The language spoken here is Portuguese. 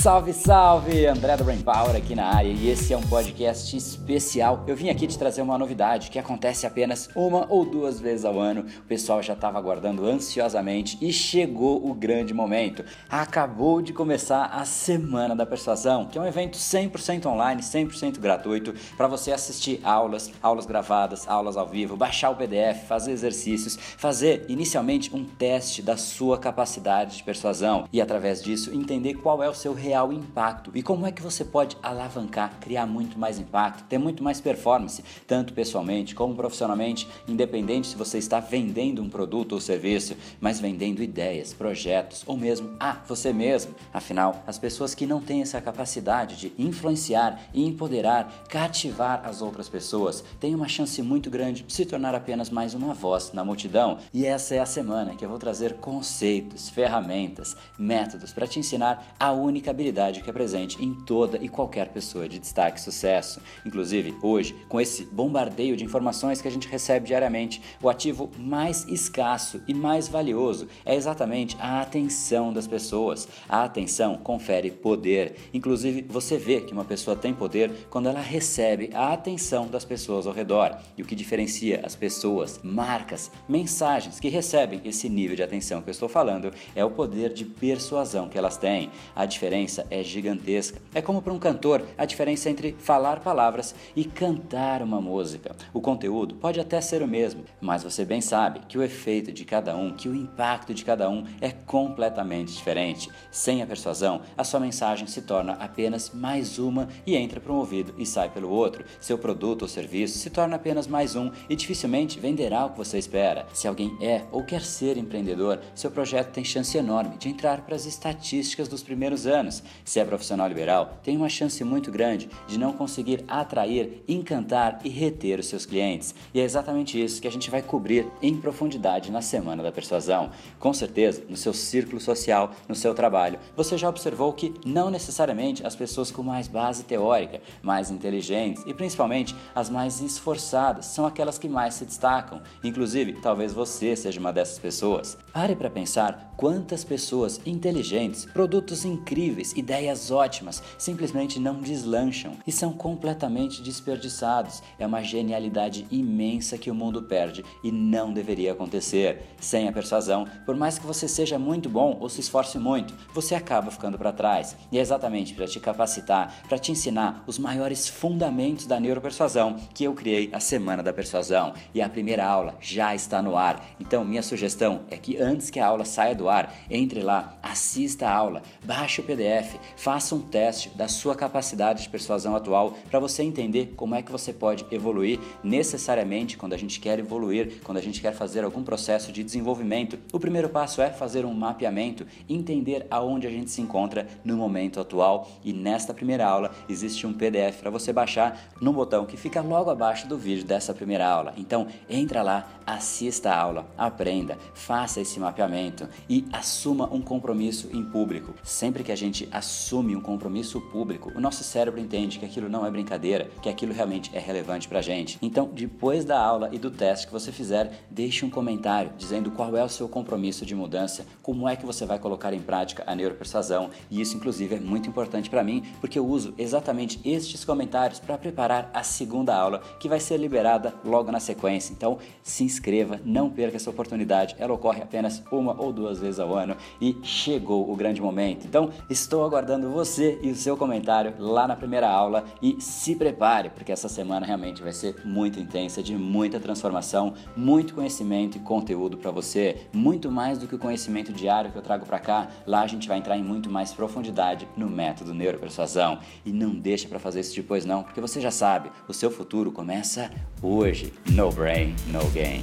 Salve, salve! André do Brain Power aqui na área e esse é um podcast especial. Eu vim aqui te trazer uma novidade que acontece apenas uma ou duas vezes ao ano. O pessoal já estava aguardando ansiosamente e chegou o grande momento. Acabou de começar a Semana da Persuasão, que é um evento 100% online, 100% gratuito para você assistir aulas, aulas gravadas, aulas ao vivo, baixar o PDF, fazer exercícios, fazer inicialmente um teste da sua capacidade de persuasão e através disso entender qual é o seu real impacto e como é que você pode alavancar, criar muito mais impacto, ter muito mais performance, tanto pessoalmente como profissionalmente, independente se você está vendendo um produto ou serviço, mas vendendo ideias, projetos ou mesmo a você mesmo. Afinal, as pessoas que não têm essa capacidade de influenciar e empoderar, cativar as outras pessoas, têm uma chance muito grande de se tornar apenas mais uma voz na multidão. E essa é a semana que eu vou trazer conceitos, ferramentas, métodos para te ensinar a única habilidade que é presente em toda e qualquer pessoa de destaque e sucesso. Inclusive, hoje, com esse bombardeio de informações que a gente recebe diariamente, o ativo mais escasso e mais valioso é exatamente a atenção das pessoas. A atenção confere poder. Inclusive, você vê que uma pessoa tem poder quando ela recebe a atenção das pessoas ao redor. E o que diferencia as pessoas, marcas, mensagens que recebem esse nível de atenção que eu estou falando é o poder de persuasão que elas têm. A diferença diferença é gigantesca. É como para um cantor a diferença entre falar palavras e cantar uma música. O conteúdo pode até ser o mesmo, mas você bem sabe que o efeito de cada um, que o impacto de cada um é completamente diferente. Sem a persuasão, a sua mensagem se torna apenas mais uma e entra para um ouvido e sai pelo outro. Seu produto ou serviço se torna apenas mais um e dificilmente venderá o que você espera. Se alguém é ou quer ser empreendedor, seu projeto tem chance enorme de entrar para as estatísticas dos primeiros anos se é profissional liberal, tem uma chance muito grande de não conseguir atrair, encantar e reter os seus clientes. E é exatamente isso que a gente vai cobrir em profundidade na Semana da Persuasão. Com certeza, no seu círculo social, no seu trabalho, você já observou que não necessariamente as pessoas com mais base teórica, mais inteligentes e principalmente as mais esforçadas são aquelas que mais se destacam. Inclusive, talvez você seja uma dessas pessoas. Pare para pensar quantas pessoas inteligentes, produtos incríveis, ideias ótimas, simplesmente não deslancham e são completamente desperdiçados. É uma genialidade imensa que o mundo perde e não deveria acontecer. Sem a persuasão, por mais que você seja muito bom ou se esforce muito, você acaba ficando para trás. E é exatamente para te capacitar, para te ensinar os maiores fundamentos da neuropersuasão que eu criei a Semana da Persuasão. E a primeira aula já está no ar. Então, minha sugestão é que antes que a aula saia do entre lá, assista a aula, baixe o PDF PDF, faça um teste da sua capacidade de persuasão atual para você entender como é que você pode evoluir necessariamente quando a gente quer evoluir, quando a gente quer fazer algum processo de desenvolvimento. O primeiro passo é fazer um mapeamento, entender aonde a gente se encontra no momento atual e nesta primeira aula existe um PDF para você baixar no botão que fica logo abaixo do vídeo dessa primeira aula. Então, entra lá, assista a aula, aprenda, faça esse mapeamento e assuma um compromisso em público. Sempre que a gente assume um compromisso público, o nosso cérebro entende que aquilo não é brincadeira, que aquilo realmente é relevante pra gente. Então, depois da aula e do teste que você fizer, deixe um comentário dizendo qual é o seu compromisso de mudança, como é que você vai colocar em prática a neuropersuasão. E isso, inclusive, é muito importante para mim, porque eu uso exatamente estes comentários para preparar a segunda aula, que vai ser liberada logo na sequência. Então, se inscreva, não perca essa oportunidade. Ela ocorre apenas uma ou duas vezes ao ano e chegou o grande momento. Então, estou aguardando você e o seu comentário lá na primeira aula e se prepare, porque essa semana realmente vai ser muito intensa, de muita transformação, muito conhecimento e conteúdo para você, muito mais do que o conhecimento diário que eu trago para cá. Lá a gente vai entrar em muito mais profundidade no método neuropersuasão. E não deixa para fazer isso depois não, porque você já sabe, o seu futuro começa hoje. No brain, no gain.